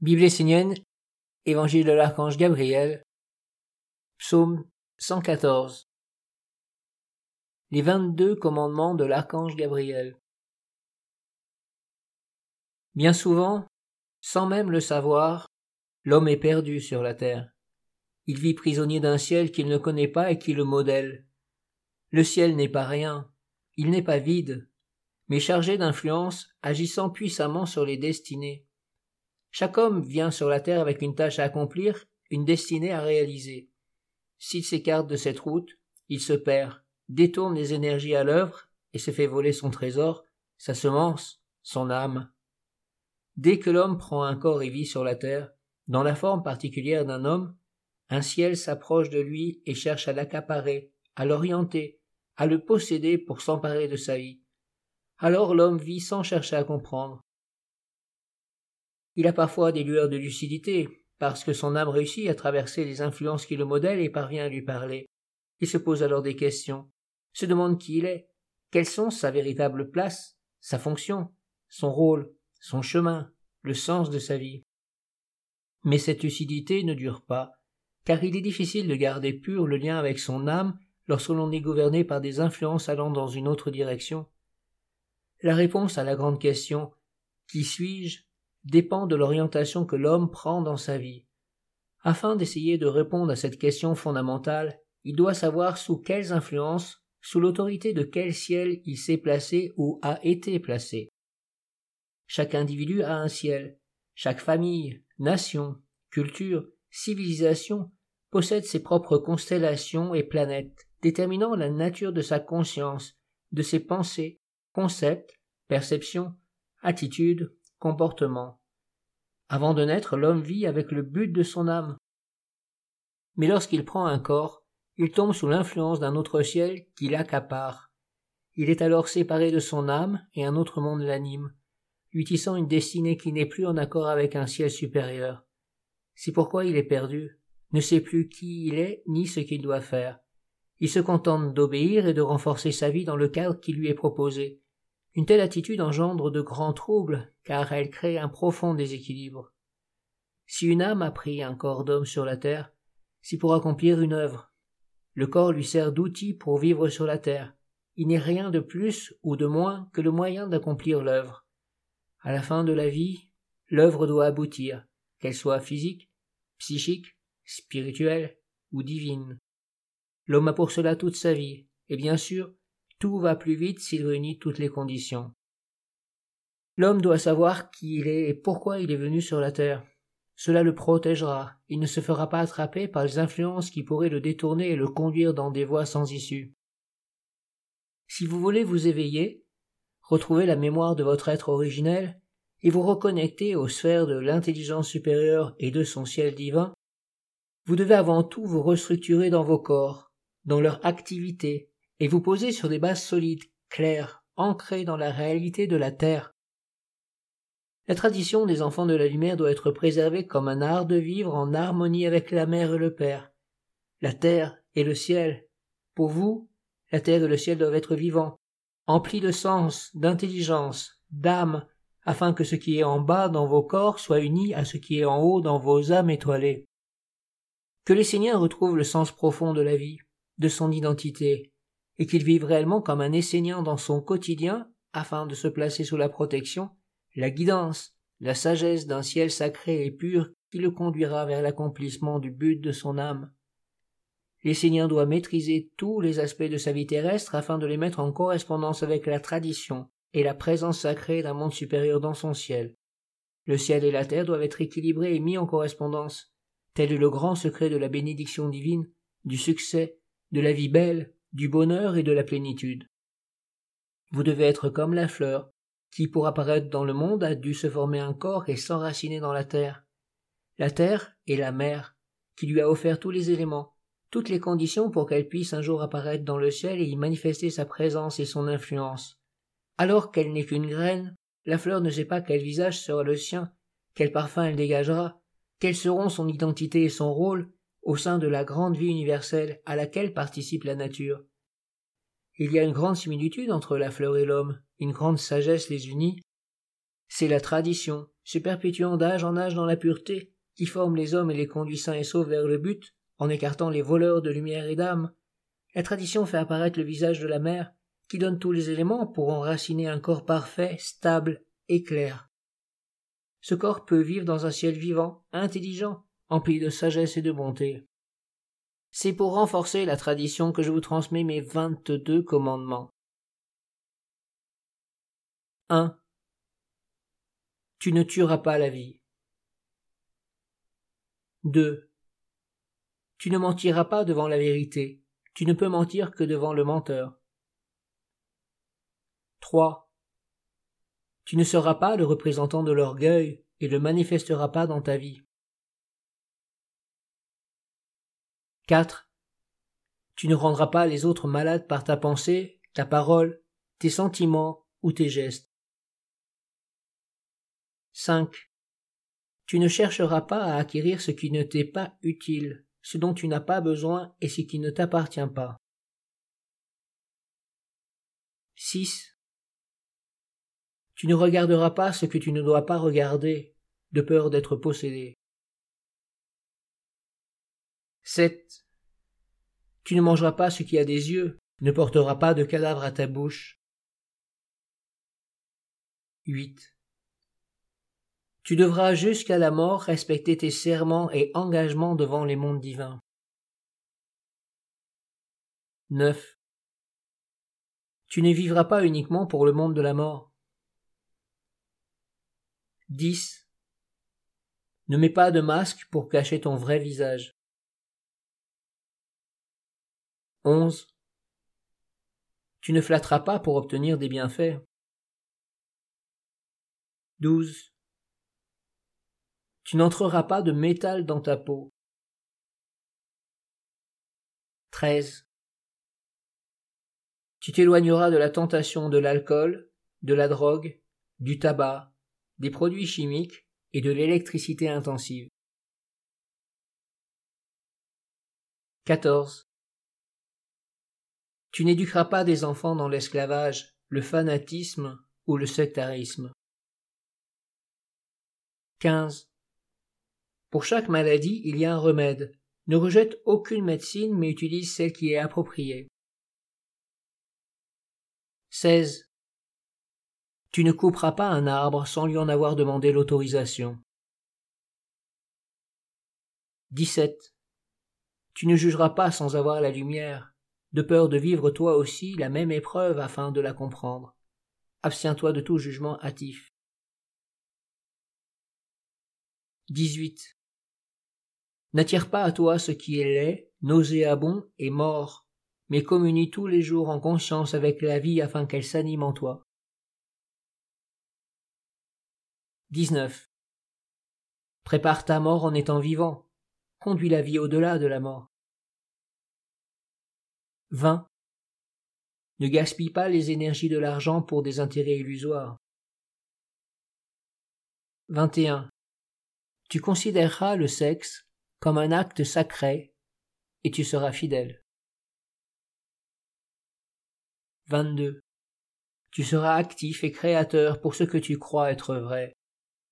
Bible essénienne, Évangile de l'archange Gabriel, Psaume 114. Les vingt-deux commandements de l'archange Gabriel. Bien souvent, sans même le savoir, l'homme est perdu sur la terre. Il vit prisonnier d'un ciel qu'il ne connaît pas et qui le modèle. Le ciel n'est pas rien, il n'est pas vide, mais chargé d'influence agissant puissamment sur les destinées. Chaque homme vient sur la terre avec une tâche à accomplir, une destinée à réaliser. S'il s'écarte de cette route, il se perd, détourne les énergies à l'œuvre et se fait voler son trésor, sa semence, son âme. Dès que l'homme prend un corps et vit sur la terre, dans la forme particulière d'un homme, un ciel s'approche de lui et cherche à l'accaparer, à l'orienter, à le posséder pour s'emparer de sa vie. Alors l'homme vit sans chercher à comprendre, il a parfois des lueurs de lucidité, parce que son âme réussit à traverser les influences qui le modèlent et parvient à lui parler. Il se pose alors des questions, se demande qui il est, quelles sont sa véritable place, sa fonction, son rôle, son chemin, le sens de sa vie. Mais cette lucidité ne dure pas, car il est difficile de garder pur le lien avec son âme lorsque l'on est gouverné par des influences allant dans une autre direction. La réponse à la grande question Qui suis-je? Dépend de l'orientation que l'homme prend dans sa vie. Afin d'essayer de répondre à cette question fondamentale, il doit savoir sous quelles influences, sous l'autorité de quel ciel il s'est placé ou a été placé. Chaque individu a un ciel, chaque famille, nation, culture, civilisation possède ses propres constellations et planètes, déterminant la nature de sa conscience, de ses pensées, concepts, perceptions, attitudes, comportements. Avant de naître, l'homme vit avec le but de son âme. Mais lorsqu'il prend un corps, il tombe sous l'influence d'un autre ciel qui l'accapare. Il est alors séparé de son âme et un autre monde l'anime, lui tissant une destinée qui n'est plus en accord avec un ciel supérieur. C'est pourquoi il est perdu, ne sait plus qui il est ni ce qu'il doit faire. Il se contente d'obéir et de renforcer sa vie dans le cadre qui lui est proposé. Une telle attitude engendre de grands troubles, car elle crée un profond déséquilibre. Si une âme a pris un corps d'homme sur la terre, c'est pour accomplir une œuvre. Le corps lui sert d'outil pour vivre sur la terre. Il n'est rien de plus ou de moins que le moyen d'accomplir l'œuvre. À la fin de la vie, l'œuvre doit aboutir, qu'elle soit physique, psychique, spirituelle ou divine. L'homme a pour cela toute sa vie, et bien sûr, tout va plus vite s'il réunit toutes les conditions. L'homme doit savoir qui il est et pourquoi il est venu sur la terre. Cela le protégera, il ne se fera pas attraper par les influences qui pourraient le détourner et le conduire dans des voies sans issue. Si vous voulez vous éveiller, retrouver la mémoire de votre être originel, et vous reconnecter aux sphères de l'intelligence supérieure et de son ciel divin, vous devez avant tout vous restructurer dans vos corps, dans leur activité, et vous poser sur des bases solides, claires, ancrées dans la réalité de la Terre. La tradition des enfants de la lumière doit être préservée comme un art de vivre en harmonie avec la mère et le père. La terre et le ciel. Pour vous, la terre et le ciel doivent être vivants, emplis de sens, d'intelligence, d'âme, afin que ce qui est en bas dans vos corps soit uni à ce qui est en haut dans vos âmes étoilées. Que les Seigneurs retrouvent le sens profond de la vie, de son identité, et qu'il vive réellement comme un Essénien dans son quotidien afin de se placer sous la protection, la guidance, la sagesse d'un ciel sacré et pur qui le conduira vers l'accomplissement du but de son âme. L'Essénien doit maîtriser tous les aspects de sa vie terrestre afin de les mettre en correspondance avec la tradition et la présence sacrée d'un monde supérieur dans son ciel. Le ciel et la terre doivent être équilibrés et mis en correspondance. Tel est le grand secret de la bénédiction divine, du succès, de la vie belle, du bonheur et de la plénitude. Vous devez être comme la fleur, qui pour apparaître dans le monde a dû se former un corps et s'enraciner dans la terre. La terre est la mère, qui lui a offert tous les éléments, toutes les conditions pour qu'elle puisse un jour apparaître dans le ciel et y manifester sa présence et son influence. Alors qu'elle n'est qu'une graine, la fleur ne sait pas quel visage sera le sien, quel parfum elle dégagera, quelles seront son identité et son rôle, au sein de la grande vie universelle à laquelle participe la nature. Il y a une grande similitude entre la fleur et l'homme, une grande sagesse les unit. C'est la tradition, se perpétuant d'âge en âge dans la pureté, qui forme les hommes et les conduit sains et saufs vers le but, en écartant les voleurs de lumière et d'âme. La tradition fait apparaître le visage de la mère, qui donne tous les éléments pour enraciner un corps parfait, stable et clair. Ce corps peut vivre dans un ciel vivant, intelligent, empli de sagesse et de bonté. C'est pour renforcer la tradition que je vous transmets mes vingt-deux commandements. 1. Tu ne tueras pas la vie. 2. Tu ne mentiras pas devant la vérité. Tu ne peux mentir que devant le menteur. 3. Tu ne seras pas le représentant de l'orgueil et le manifesteras pas dans ta vie. 4. Tu ne rendras pas les autres malades par ta pensée, ta parole, tes sentiments ou tes gestes. 5. Tu ne chercheras pas à acquérir ce qui ne t'est pas utile, ce dont tu n'as pas besoin et ce qui ne t'appartient pas. 6. Tu ne regarderas pas ce que tu ne dois pas regarder, de peur d'être possédé. 7. Tu ne mangeras pas ce qui a des yeux, ne porteras pas de cadavre à ta bouche. 8. Tu devras jusqu'à la mort respecter tes serments et engagements devant les mondes divins. 9. Tu ne vivras pas uniquement pour le monde de la mort. 10. Ne mets pas de masque pour cacher ton vrai visage. 11. Tu ne flatteras pas pour obtenir des bienfaits. 12. Tu n'entreras pas de métal dans ta peau. 13. Tu t'éloigneras de la tentation de l'alcool, de la drogue, du tabac, des produits chimiques et de l'électricité intensive. 14. Tu n'éduqueras pas des enfants dans l'esclavage, le fanatisme ou le sectarisme. 15. Pour chaque maladie, il y a un remède. Ne rejette aucune médecine, mais utilise celle qui est appropriée. 16. Tu ne couperas pas un arbre sans lui en avoir demandé l'autorisation. 17. Tu ne jugeras pas sans avoir la lumière, de peur de vivre toi aussi la même épreuve afin de la comprendre. Abstiens-toi de tout jugement hâtif. 18. N'attire pas à toi ce qui est laid, nauséabond et mort, mais communie tous les jours en conscience avec la vie afin qu'elle s'anime en toi. 19. Prépare ta mort en étant vivant. Conduis la vie au-delà de la mort. 20. Ne gaspille pas les énergies de l'argent pour des intérêts illusoires. 21. Tu considéreras le sexe comme un acte sacré et tu seras fidèle. 22. Tu seras actif et créateur pour ce que tu crois être vrai.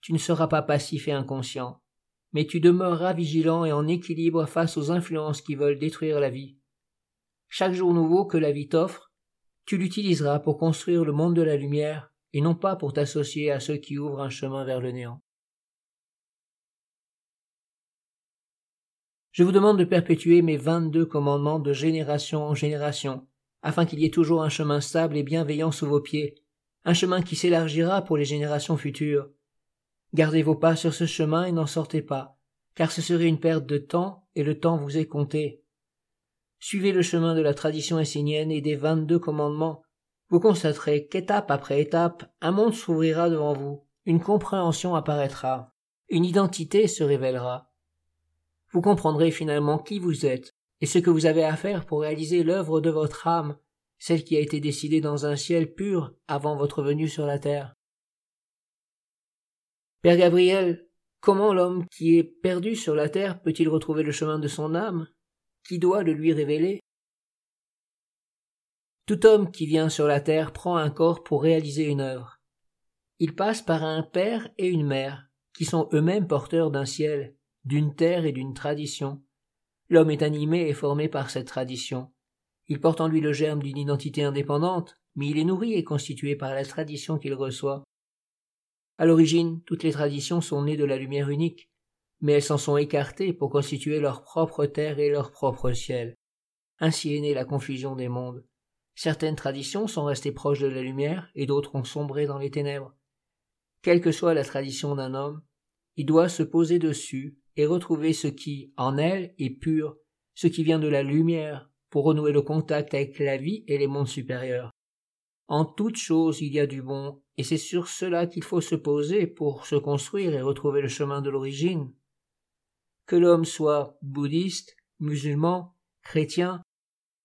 Tu ne seras pas passif et inconscient, mais tu demeureras vigilant et en équilibre face aux influences qui veulent détruire la vie. Chaque jour nouveau que la vie t'offre, tu l'utiliseras pour construire le monde de la lumière et non pas pour t'associer à ceux qui ouvrent un chemin vers le néant. Je vous demande de perpétuer mes vingt-deux commandements de génération en génération, afin qu'il y ait toujours un chemin stable et bienveillant sous vos pieds, un chemin qui s'élargira pour les générations futures. Gardez vos pas sur ce chemin et n'en sortez pas, car ce serait une perte de temps et le temps vous est compté. Suivez le chemin de la tradition essénienne et des vingt-deux commandements. Vous constaterez qu'étape après étape, un monde s'ouvrira devant vous, une compréhension apparaîtra, une identité se révélera. Vous comprendrez finalement qui vous êtes et ce que vous avez à faire pour réaliser l'œuvre de votre âme, celle qui a été décidée dans un ciel pur avant votre venue sur la terre. Père Gabriel, comment l'homme qui est perdu sur la terre peut-il retrouver le chemin de son âme? Qui doit le lui révéler? Tout homme qui vient sur la terre prend un corps pour réaliser une œuvre. il passe par un père et une mère, qui sont eux-mêmes porteurs d'un ciel, d'une terre et d'une tradition. L'homme est animé et formé par cette tradition. Il porte en lui le germe d'une identité indépendante, mais il est nourri et constitué par la tradition qu'il reçoit. À l'origine, toutes les traditions sont nées de la lumière unique, mais elles s'en sont écartées pour constituer leur propre terre et leur propre ciel. Ainsi est née la confusion des mondes. Certaines traditions sont restées proches de la lumière et d'autres ont sombré dans les ténèbres. Quelle que soit la tradition d'un homme, il doit se poser dessus et retrouver ce qui, en elle, est pur, ce qui vient de la lumière, pour renouer le contact avec la vie et les mondes supérieurs. En toute chose il y a du bon, et c'est sur cela qu'il faut se poser pour se construire et retrouver le chemin de l'origine. Que l'homme soit bouddhiste, musulman, chrétien,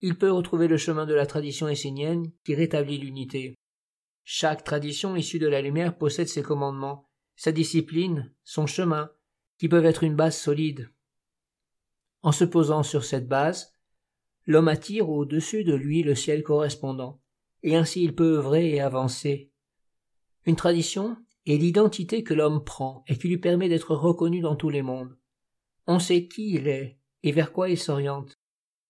il peut retrouver le chemin de la tradition essénienne qui rétablit l'unité. Chaque tradition issue de la lumière possède ses commandements, sa discipline, son chemin, qui peuvent être une base solide. En se posant sur cette base, l'homme attire au-dessus de lui le ciel correspondant, et ainsi il peut œuvrer et avancer. Une tradition est l'identité que l'homme prend et qui lui permet d'être reconnu dans tous les mondes. On sait qui il est et vers quoi il s'oriente.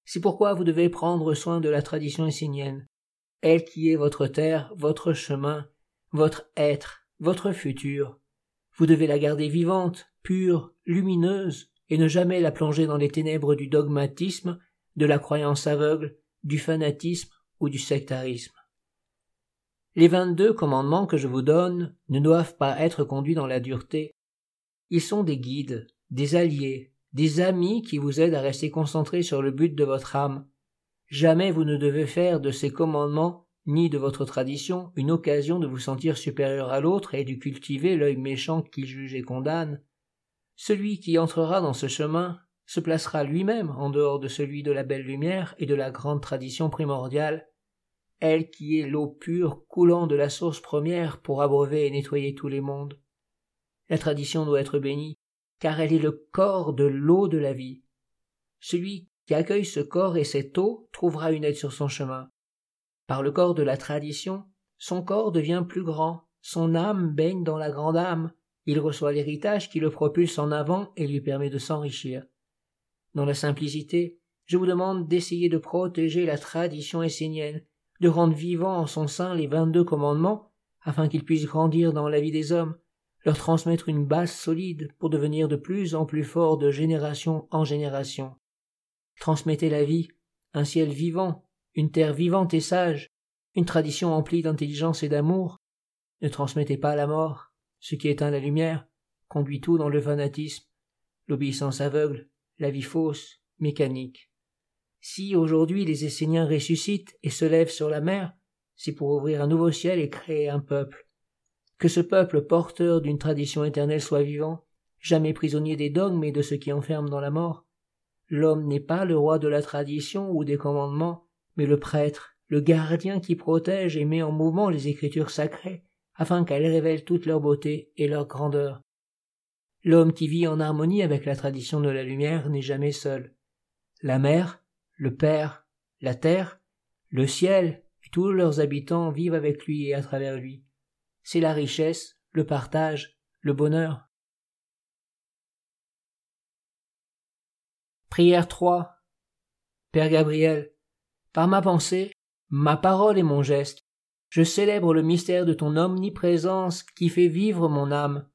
C'est pourquoi vous devez prendre soin de la tradition essénienne, elle qui est votre terre, votre chemin, votre être, votre futur. Vous devez la garder vivante, pure, lumineuse, et ne jamais la plonger dans les ténèbres du dogmatisme, de la croyance aveugle, du fanatisme ou du sectarisme. Les vingt-deux commandements que je vous donne ne doivent pas être conduits dans la dureté. Ils sont des guides, des alliés, des amis qui vous aident à rester concentrés sur le but de votre âme. Jamais vous ne devez faire de ces commandements ni de votre tradition une occasion de vous sentir supérieur à l'autre et de cultiver l'œil méchant qui juge et condamne. Celui qui entrera dans ce chemin se placera lui-même en dehors de celui de la belle lumière et de la grande tradition primordiale, elle qui est l'eau pure coulant de la source première pour abreuver et nettoyer tous les mondes. La tradition doit être bénie, car elle est le corps de l'eau de la vie. Celui qui accueille ce corps et cette eau trouvera une aide sur son chemin. Par le corps de la tradition, son corps devient plus grand, son âme baigne dans la grande âme, il reçoit l'héritage qui le propulse en avant et lui permet de s'enrichir. Dans la simplicité, je vous demande d'essayer de protéger la tradition essénienne, de rendre vivants en son sein les vingt-deux commandements, afin qu'ils puissent grandir dans la vie des hommes, leur transmettre une base solide pour devenir de plus en plus forts de génération en génération. Transmettez la vie, un ciel vivant, une terre vivante et sage, une tradition emplie d'intelligence et d'amour. Ne transmettez pas la mort, ce qui éteint la lumière, conduit tout dans le fanatisme, l'obéissance aveugle, la vie fausse, mécanique. Si aujourd'hui les Esséniens ressuscitent et se lèvent sur la mer, c'est pour ouvrir un nouveau ciel et créer un peuple, que ce peuple porteur d'une tradition éternelle soit vivant, jamais prisonnier des dogmes et de ce qui enferme dans la mort. L'homme n'est pas le roi de la tradition ou des commandements, mais le prêtre, le gardien qui protège et met en mouvement les écritures sacrées, afin qu'elles révèlent toute leur beauté et leur grandeur. L'homme qui vit en harmonie avec la tradition de la lumière n'est jamais seul. La mer, le Père, la terre, le ciel et tous leurs habitants vivent avec lui et à travers lui c'est la richesse, le partage, le bonheur. Prière 3. Père Gabriel, par ma pensée, ma parole et mon geste, je célèbre le mystère de ton omniprésence qui fait vivre mon âme.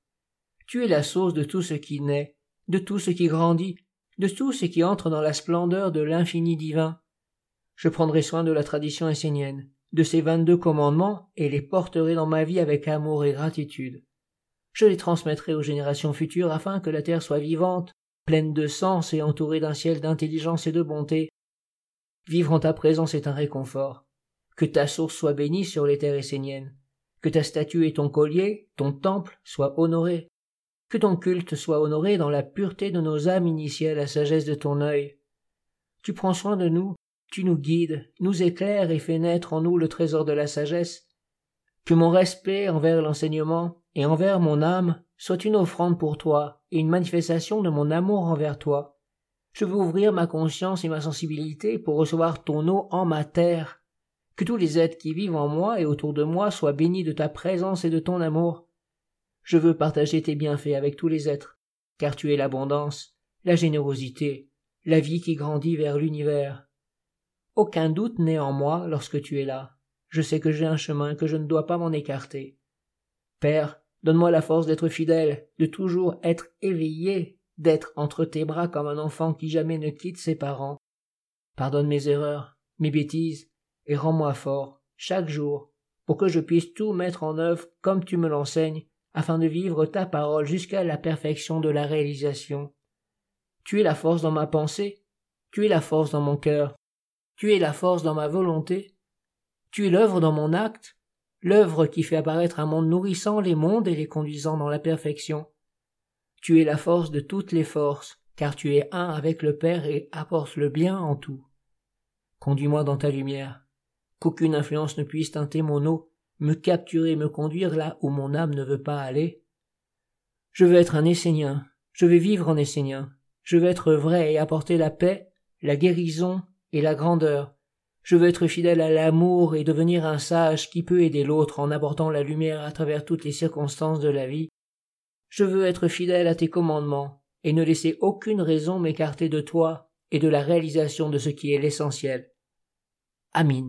Tu es la source de tout ce qui naît, de tout ce qui grandit, de tout ce qui entre dans la splendeur de l'infini divin. Je prendrai soin de la tradition essénienne de ces vingt-deux commandements et les porterai dans ma vie avec amour et gratitude. Je les transmettrai aux générations futures afin que la terre soit vivante, pleine de sens et entourée d'un ciel d'intelligence et de bonté. Vivre en ta présence est un réconfort. Que ta source soit bénie sur les terres esséniennes. Que ta statue et ton collier, ton temple, soient honorés. Que ton culte soit honoré dans la pureté de nos âmes initiées à la sagesse de ton œil. Tu prends soin de nous, tu nous guides, nous éclaires et fais naître en nous le trésor de la sagesse. Que mon respect envers l'enseignement et envers mon âme soit une offrande pour toi et une manifestation de mon amour envers toi. Je veux ouvrir ma conscience et ma sensibilité pour recevoir ton eau en ma terre. Que tous les êtres qui vivent en moi et autour de moi soient bénis de ta présence et de ton amour. Je veux partager tes bienfaits avec tous les êtres, car tu es l'abondance, la générosité, la vie qui grandit vers l'univers. Aucun doute n'est en moi lorsque tu es là. Je sais que j'ai un chemin que je ne dois pas m'en écarter. Père, donne-moi la force d'être fidèle, de toujours être éveillé, d'être entre tes bras comme un enfant qui jamais ne quitte ses parents. Pardonne mes erreurs, mes bêtises, et rends-moi fort, chaque jour, pour que je puisse tout mettre en œuvre comme tu me l'enseignes, afin de vivre ta parole jusqu'à la perfection de la réalisation. Tu es la force dans ma pensée, tu es la force dans mon cœur, tu es la force dans ma volonté, tu es l'œuvre dans mon acte, l'œuvre qui fait apparaître un monde nourrissant les mondes et les conduisant dans la perfection. Tu es la force de toutes les forces, car tu es un avec le Père et apportes le bien en tout. Conduis-moi dans ta lumière, qu'aucune influence ne puisse teinter mon eau, me capturer, me conduire là où mon âme ne veut pas aller. Je veux être un Essénien, je veux vivre en Essénien, je veux être vrai et apporter la paix, la guérison et la grandeur. Je veux être fidèle à l'amour et devenir un sage qui peut aider l'autre en apportant la lumière à travers toutes les circonstances de la vie. Je veux être fidèle à tes commandements et ne laisser aucune raison m'écarter de toi et de la réalisation de ce qui est l'essentiel. Amin.